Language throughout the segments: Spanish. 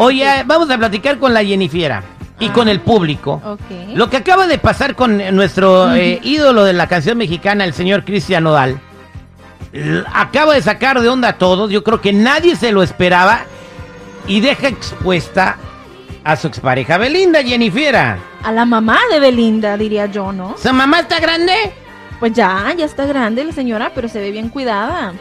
Oye, vamos a platicar con la Jennifiera y con el público. Lo que acaba de pasar con nuestro eh, ídolo de la canción mexicana, el señor Cristian Nodal, l- acaba de sacar de onda a todos. Yo creo que nadie se lo esperaba y deja expuesta a su expareja Belinda, Jennifiera. A la mamá de Belinda, diría yo, ¿no? ¿Su mamá está grande? Pues ya, ya está grande la señora, pero se ve bien cuidada.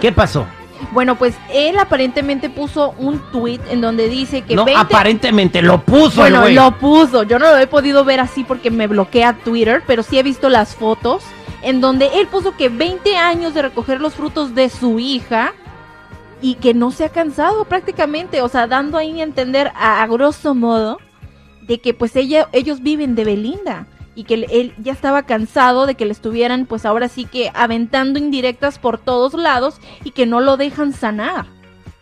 ¿Qué pasó? Bueno, pues él aparentemente puso un tweet en donde dice que no, 20 aparentemente lo puso Bueno, güey. lo puso. Yo no lo he podido ver así porque me bloquea Twitter, pero sí he visto las fotos en donde él puso que 20 años de recoger los frutos de su hija y que no se ha cansado prácticamente, o sea, dando ahí a entender a, a grosso modo de que pues ella, ellos viven de Belinda y que él, ya estaba cansado de que le estuvieran pues ahora sí que aventando indirectas por todos lados y que no lo dejan sanar.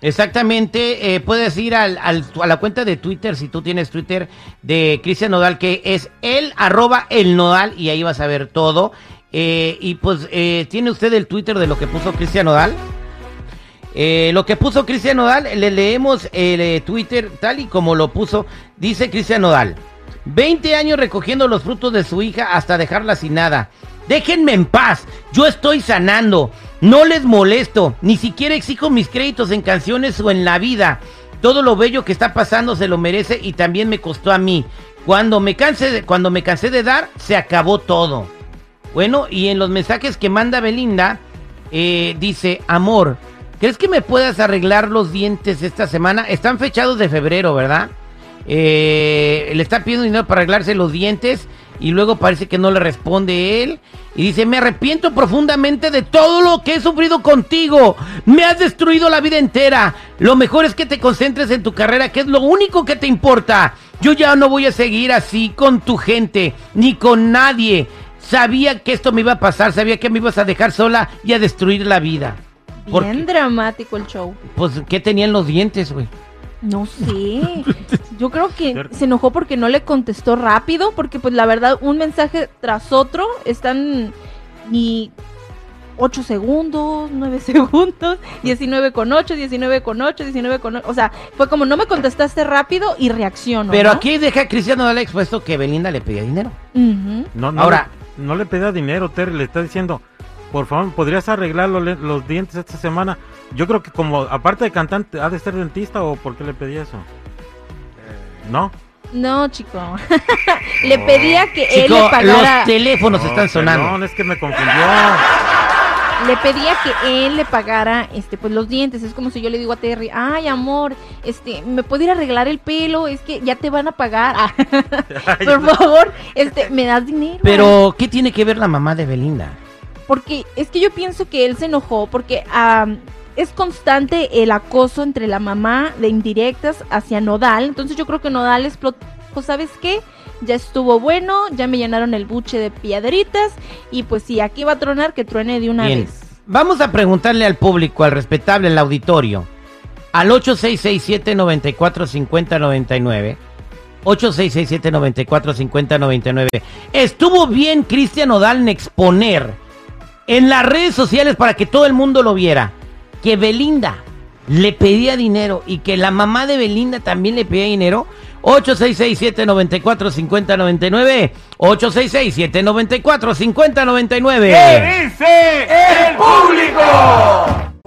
Exactamente, eh, puedes ir al, al- a la cuenta de Twitter, si tú tienes Twitter, de Cristian Nodal, que es el arroba el Nodal, y ahí vas a ver todo. Eh, y pues, eh, ¿tiene usted el Twitter de lo que puso Cristian Nodal? Eh, lo que puso Cristian Nodal, le leemos el eh, Twitter tal y como lo puso, dice Cristian Nodal. 20 años recogiendo los frutos de su hija hasta dejarla sin nada. Déjenme en paz, yo estoy sanando, no les molesto, ni siquiera exijo mis créditos en canciones o en la vida. Todo lo bello que está pasando se lo merece y también me costó a mí. Cuando me canse de, cuando me cansé de dar, se acabó todo. Bueno, y en los mensajes que manda Belinda, eh, dice, amor, ¿crees que me puedas arreglar los dientes esta semana? Están fechados de febrero, ¿verdad? Eh, le está pidiendo dinero para arreglarse los dientes y luego parece que no le responde él. Y dice, me arrepiento profundamente de todo lo que he sufrido contigo. Me has destruido la vida entera. Lo mejor es que te concentres en tu carrera, que es lo único que te importa. Yo ya no voy a seguir así con tu gente, ni con nadie. Sabía que esto me iba a pasar, sabía que me ibas a dejar sola y a destruir la vida. ¿Por Bien dramático el show. Pues, ¿qué tenían los dientes, güey? No sé. Yo creo que Cierto. se enojó porque no le contestó rápido, porque pues la verdad un mensaje tras otro están ni 8 segundos, 9 segundos, 19 con 8, 19 con 8, 19 con 8. O sea, fue como no me contestaste rápido y reacciono. Pero ¿no? aquí deja Cristiano Dale expuesto que Belinda le pedía dinero. Ujú. No, no, Ahora- le, no le pedía dinero, Terry, le está diciendo, por favor, ¿podrías arreglar los, los dientes esta semana? Yo creo que como, aparte de cantante, ¿ha de ser dentista o por qué le pedía eso? ¿No? No, chico. le pedía que él Chico, le los pagara. teléfonos No, están sonando. Perdón, es que me confundió. le pedía que él le pagara este pues los dientes es como si yo le digo a Terry ay amor este me puede ir a arreglar el pelo es que ya te van a pagar Ah, por favor este me das dinero Pero, ¿qué tiene que ver la mamá de Belinda? porque es que yo pienso que él se enojó porque am, es constante el acoso entre la mamá de indirectas hacia Nodal entonces yo creo que Nodal explotó sabes qué ya estuvo bueno, ya me llenaron el buche de piedritas y pues si aquí va a tronar, que truene de una Bien. vez. Vamos a preguntarle al público, al respetable, al auditorio, al 8667-945099. 8667-945099. ¿Estuvo bien Cristian Odal en exponer en las redes sociales para que todo el mundo lo viera que Belinda le pedía dinero y que la mamá de Belinda también le pedía dinero? 8667-945099. 8667-945099.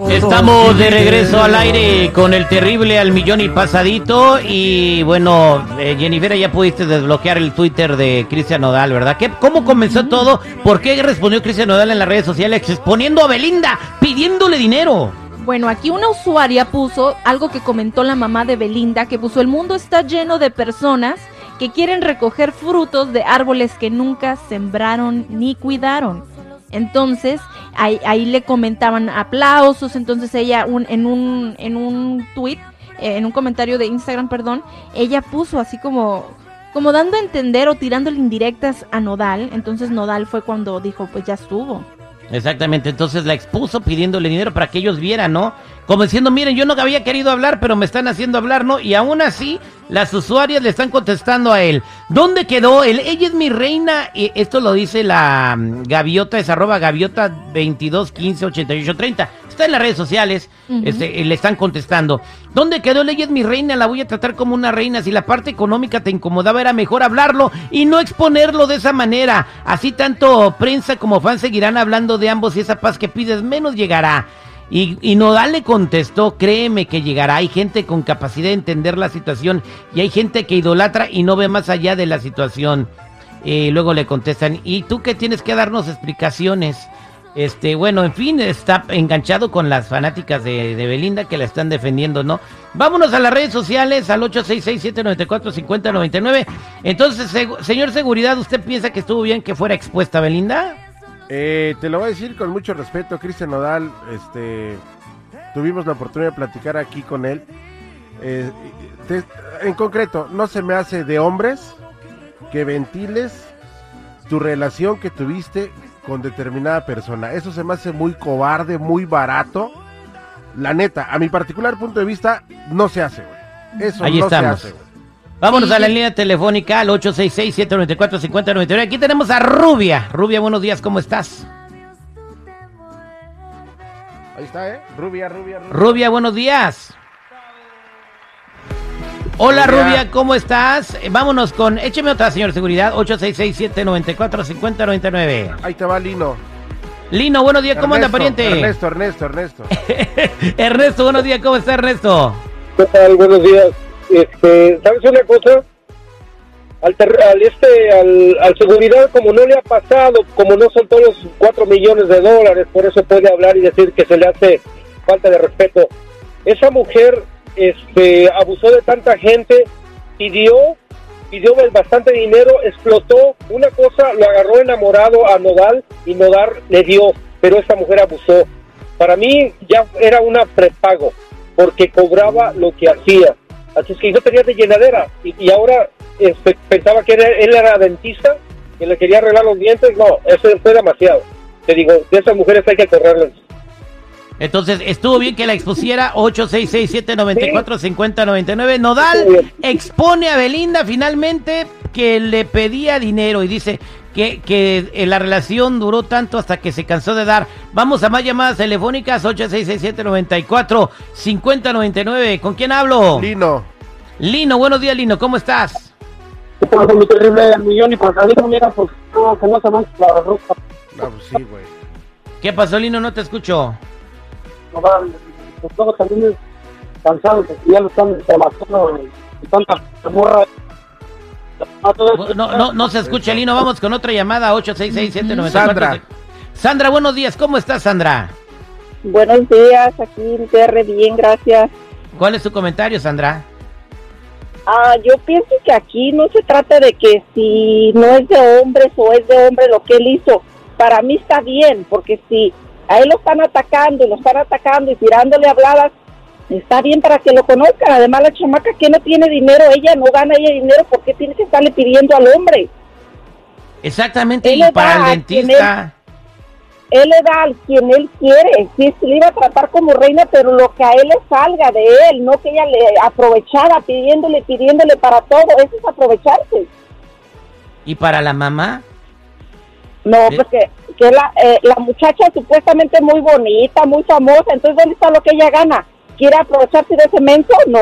Estamos de regreso al aire con el terrible al millón y pasadito. Y bueno, eh, Jennifer, ya pudiste desbloquear el Twitter de Cristian Nodal, ¿verdad? ¿Qué, ¿Cómo comenzó todo? ¿Por qué respondió Cristian Nodal en las redes sociales exponiendo a Belinda, pidiéndole dinero? Bueno, aquí una usuaria puso algo que comentó la mamá de Belinda, que puso el mundo está lleno de personas que quieren recoger frutos de árboles que nunca sembraron ni cuidaron. Entonces, ahí, ahí le comentaban aplausos, entonces ella un, en un en un tweet, eh, en un comentario de Instagram, perdón, ella puso así como como dando a entender o tirándole indirectas a Nodal, entonces Nodal fue cuando dijo, pues ya estuvo. Exactamente, entonces la expuso pidiéndole dinero para que ellos vieran, ¿no? Como diciendo, miren, yo no había querido hablar, pero me están haciendo hablar, ¿no? Y aún así Las usuarias le están contestando a él. ¿Dónde quedó él? Ella es mi reina. Y esto lo dice la mm, gaviota, es arroba gaviota 22 15 88 30. Está en las redes sociales. este, le están contestando. ¿Dónde quedó él? Ella es mi reina. La voy a tratar como una reina. Si la parte económica te incomodaba, era mejor hablarlo y no exponerlo de esa manera. Así tanto prensa como fans seguirán hablando de ambos y esa paz que pides menos llegará. Y, y Nodal le contestó, créeme que llegará. Hay gente con capacidad de entender la situación y hay gente que idolatra y no ve más allá de la situación. Y luego le contestan, ¿y tú qué tienes que darnos explicaciones? Este, bueno, en fin, está enganchado con las fanáticas de, Belinda que la están defendiendo, ¿no? Vámonos a las redes sociales, al 866-794-5099. Entonces, señor Seguridad, ¿usted piensa que estuvo bien que fuera expuesta Belinda? Eh, te lo voy a decir con mucho respeto, Cristian Nodal. Este, tuvimos la oportunidad de platicar aquí con él. Eh, te- en concreto, no se me hace de hombres que ventiles tu relación que tuviste con determinada persona. Eso se me hace muy cobarde, muy barato. La neta, a mi particular punto de vista, no se hace, güey. Eso Ahí no estamos. se hace, güey. Vámonos Sí, a la sí. línea telefónica al 866-794-5099. Aquí tenemos a Rubia. Rubia, buenos días, ¿cómo estás? Ahí está, ¿eh? Rubia, rubia, rubia. Rubia, buenos días. Hola Rubia. Rubia, ¿cómo estás? Eh, vámonos con, écheme otra, señor seguridad, 866-794-5099. Ahí te va Lino. Lino, buenos días, ¿cómo anda, Ernesto, pariente? Ernesto, Ernesto, Ernesto. Ernesto, buenos días, ¿cómo está Ernesto? ¿Qué tal? Buenos días. Este, ¿sabes una cosa? Al, al este, al, seguridad, como no le ha pasado, como no soltó los 4 millones de dólares, por eso puede hablar y decir que se le hace falta de respeto. Esa mujer, este, abusó de tanta gente, pidió, pidió bastante dinero, explotó. Una cosa, lo agarró enamorado a Nodal y Nodal le dio, pero esa mujer abusó. Para mí ya era una prepago porque cobraba lo que hacía. Así es que no tenía de llenadera. Y, y ahora este, pensaba que era- él era dentista y le quería arreglar los dientes. No, eso fue demasiado. Te digo, de esas mujeres hay que correrlas. Entonces, estuvo bien que la expusiera 866-794-5099. Nodal expone a Belinda finalmente que le pedía dinero y dice que, que eh, la relación duró tanto hasta que se cansó de dar. Vamos a más llamadas telefónicas 866-794-5099. ¿Con quién hablo? Lino. Lino, buenos días Lino, ¿cómo estás? Por muy terrible el millón y por salir, mira, pues no, que no se manche la ropa. No, pues sí, güey. ¿Qué pasó Lino? No te escucho. No va, pues luego también es cansado, que ya lo están trabajando y tanta morra. No, no, no se escucha Lino, vamos con otra llamada 866-794. Sandra. Sandra, buenos días, ¿cómo estás Sandra? Buenos días, aquí en TR, bien, gracias. ¿Cuál es tu comentario Sandra? Ah, yo pienso que aquí no se trata de que si no es de hombres o es de hombre lo que él hizo. Para mí está bien, porque si a él lo están atacando y lo están atacando y tirándole habladas, está bien para que lo conozcan. Además, la chamaca que no tiene dinero, ella no gana ella dinero, ¿por qué tiene que estarle pidiendo al hombre? Exactamente, Él y para el dentista. Él le da al quien él quiere, sí, se le iba a tratar como reina, pero lo que a él le salga de él, no que ella le aprovechara pidiéndole, pidiéndole para todo, eso es aprovecharse. ¿Y para la mamá? No, porque que la, eh, la muchacha supuestamente muy bonita, muy famosa, entonces ¿dónde está lo que ella gana? ¿Quiere aprovecharse de ese menso? No.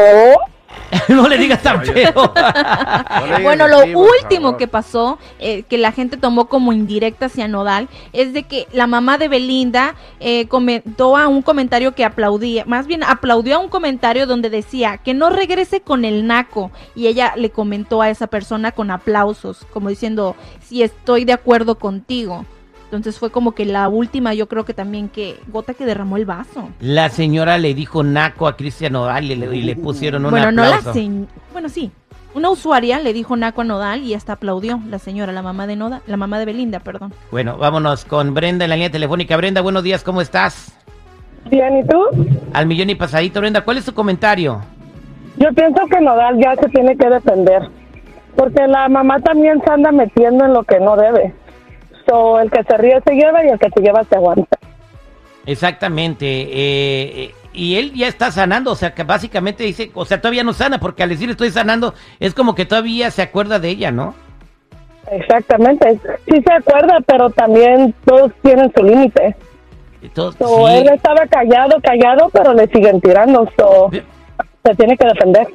no le digas tan feo. Bueno, lo último que pasó, eh, que la gente tomó como indirecta hacia Nodal, es de que la mamá de Belinda eh, comentó a un comentario que aplaudía, más bien aplaudió a un comentario donde decía que no regrese con el naco y ella le comentó a esa persona con aplausos, como diciendo, sí estoy de acuerdo contigo. Entonces fue como que la última, yo creo que también que gota que derramó el vaso. La señora le dijo naco a Cristian Nodal y le, y le pusieron un bueno, no la señ- bueno, sí. Una usuaria le dijo Naco a Nodal y hasta aplaudió la señora, la mamá de Noda, la mamá de Belinda, perdón. Bueno, vámonos con Brenda en la línea telefónica. Brenda, buenos días, ¿cómo estás? Bien, ¿y tú? Al millón y pasadito, Brenda, ¿cuál es tu comentario? Yo pienso que Nodal ya se tiene que defender, porque la mamá también se anda metiendo en lo que no debe. So, el que se ríe se lleva y el que se lleva se aguanta. Exactamente. eh, eh, y él ya está sanando, o sea, que básicamente dice, o sea, todavía no sana, porque al decir estoy sanando, es como que todavía se acuerda de ella, ¿no? Exactamente. Sí se acuerda, pero también todos tienen su límite. Entonces, So, sí. Él estaba callado, callado, pero le siguen tirando. So, se tiene que defender.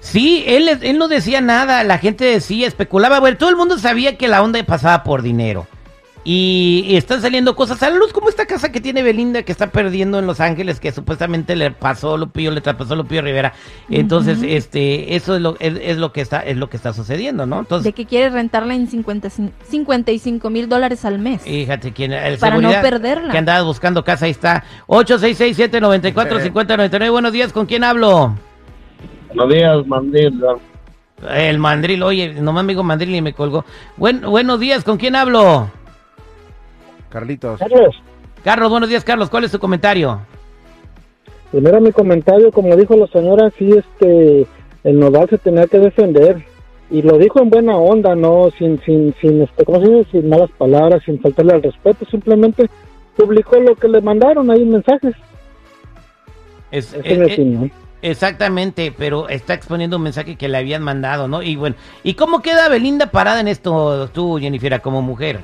Sí, él, él no decía nada, la gente decía, especulaba, bueno, todo el mundo sabía que la onda pasaba por dinero. Y, y están saliendo cosas a la luz, como esta casa que tiene Belinda que está perdiendo en Los Ángeles, que supuestamente le pasó Lupillo, le traspasó Lupillo Rivera. Entonces, este, eso es lo, es, es lo que está, es lo que está sucediendo, ¿no? Entonces, De que quiere rentarla en 50, cin- 55 mil dólares al mes. Fíjate quién el Para no perderla. Que andaba buscando casa, ahí está. 866-794-5099. Buenos días, ¿con quién hablo? Buenos días, Mandil. El mandril, oye, nomás me digo mandril y me colgó. Buen, buenos días, ¿con quién hablo? Carlitos. Carlos, Carlos, buenos días, Carlos, ¿cuál es tu comentario? primero mi comentario, como dijo la señora, sí, este, el Nodal se tenía que defender. Y lo dijo en buena onda, no sin, sin, sin, este, ¿cómo se dice? Sin malas palabras, sin faltarle al respeto, simplemente publicó lo que le mandaron ahí en mensajes. Es, eh, es mi eh, exactamente, pero está exponiendo un mensaje que le habían mandado, ¿no? Y bueno, ¿y cómo queda Belinda parada en esto tú, Jennifer, como mujer?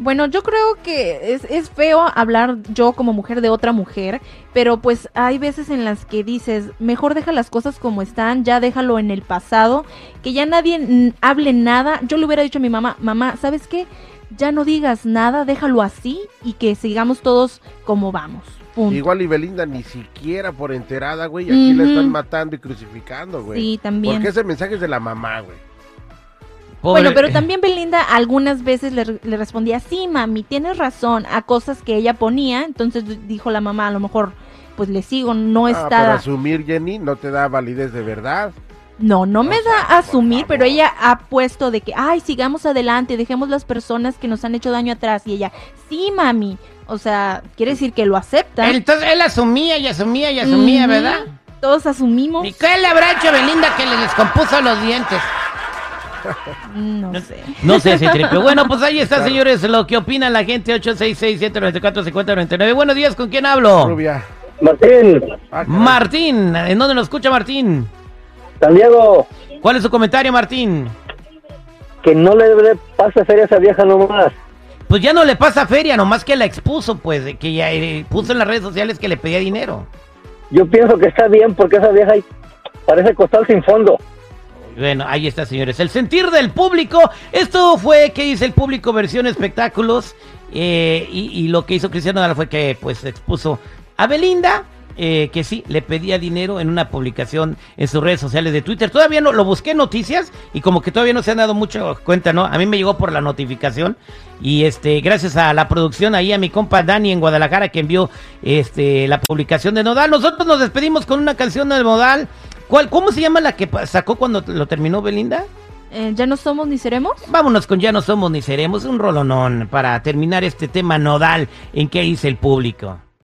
Bueno, yo creo que es, es feo hablar yo como mujer de otra mujer, pero pues hay veces en las que dices, mejor deja las cosas como están, ya déjalo en el pasado, que ya nadie hable nada. Yo le hubiera dicho a mi mamá, mamá, ¿sabes qué? Ya no digas nada, déjalo así y que sigamos todos como vamos. Punto. Igual y Belinda ni siquiera por enterada, güey. Aquí la están matando y crucificando, güey. Sí, también. Porque ese mensaje es de la mamá, güey. Pobre- Bueno, pero también Belinda algunas veces le, le respondía, sí, mami, tienes razón, a cosas que ella ponía. Entonces dijo la mamá, a lo mejor, pues le sigo, no Ah, pero está... asumir, Jenny, no te da validez de verdad. No, no me O sea, da a asumir, pero ella ha puesto de que, ay, sigamos adelante, dejemos las personas que nos han hecho daño atrás. Y ella, sí, mami. O sea, quiere decir que lo acepta. Entonces él asumía y asumía y asumía. ¿verdad? Todos asumimos. ¿Y qué le habrá hecho Belinda que le descompuso los dientes? No sé. No sé, tripe. Bueno, pues ahí está, señores, lo que opina la gente. 866-794-5099. Buenos días, ¿con quién hablo? Rubia. Martín, Ah. Martín, ¿en dónde nos escucha Martín? San Diego, ¿Cuál es su comentario, Martín? que no le debe pasar feria a esa vieja nomás. Pues ya no le pasa feria, nomás que la expuso, pues, que ya eh, puso en las redes sociales que le pedía dinero. Yo pienso que está bien porque esa vieja ahí parece costal sin fondo. Bueno, ahí está, señores. El sentir del público. Esto fue, ¿qué dice el público? Versión espectáculos. Eh, y, lo que hizo Cristiano Nodal fue que, pues, expuso a Belinda. eh, que sí, le pedía dinero en una publicación en sus redes sociales de Twitter. Todavía no, lo busqué en noticias y como que todavía no se han dado mucho cuenta, ¿no? A mí me llegó por la notificación y este, gracias a la producción ahí a mi compa Dani en Guadalajara que envió este la publicación de Nodal. Nosotros nos despedimos con una canción de Nodal. ¿Cuál, ¿Cómo se llama la que sacó cuando lo terminó Belinda? Eh, ¿Ya no somos ni seremos? Vámonos con Ya no somos ni seremos, un rolonón para terminar este tema nodal en qué dice el público.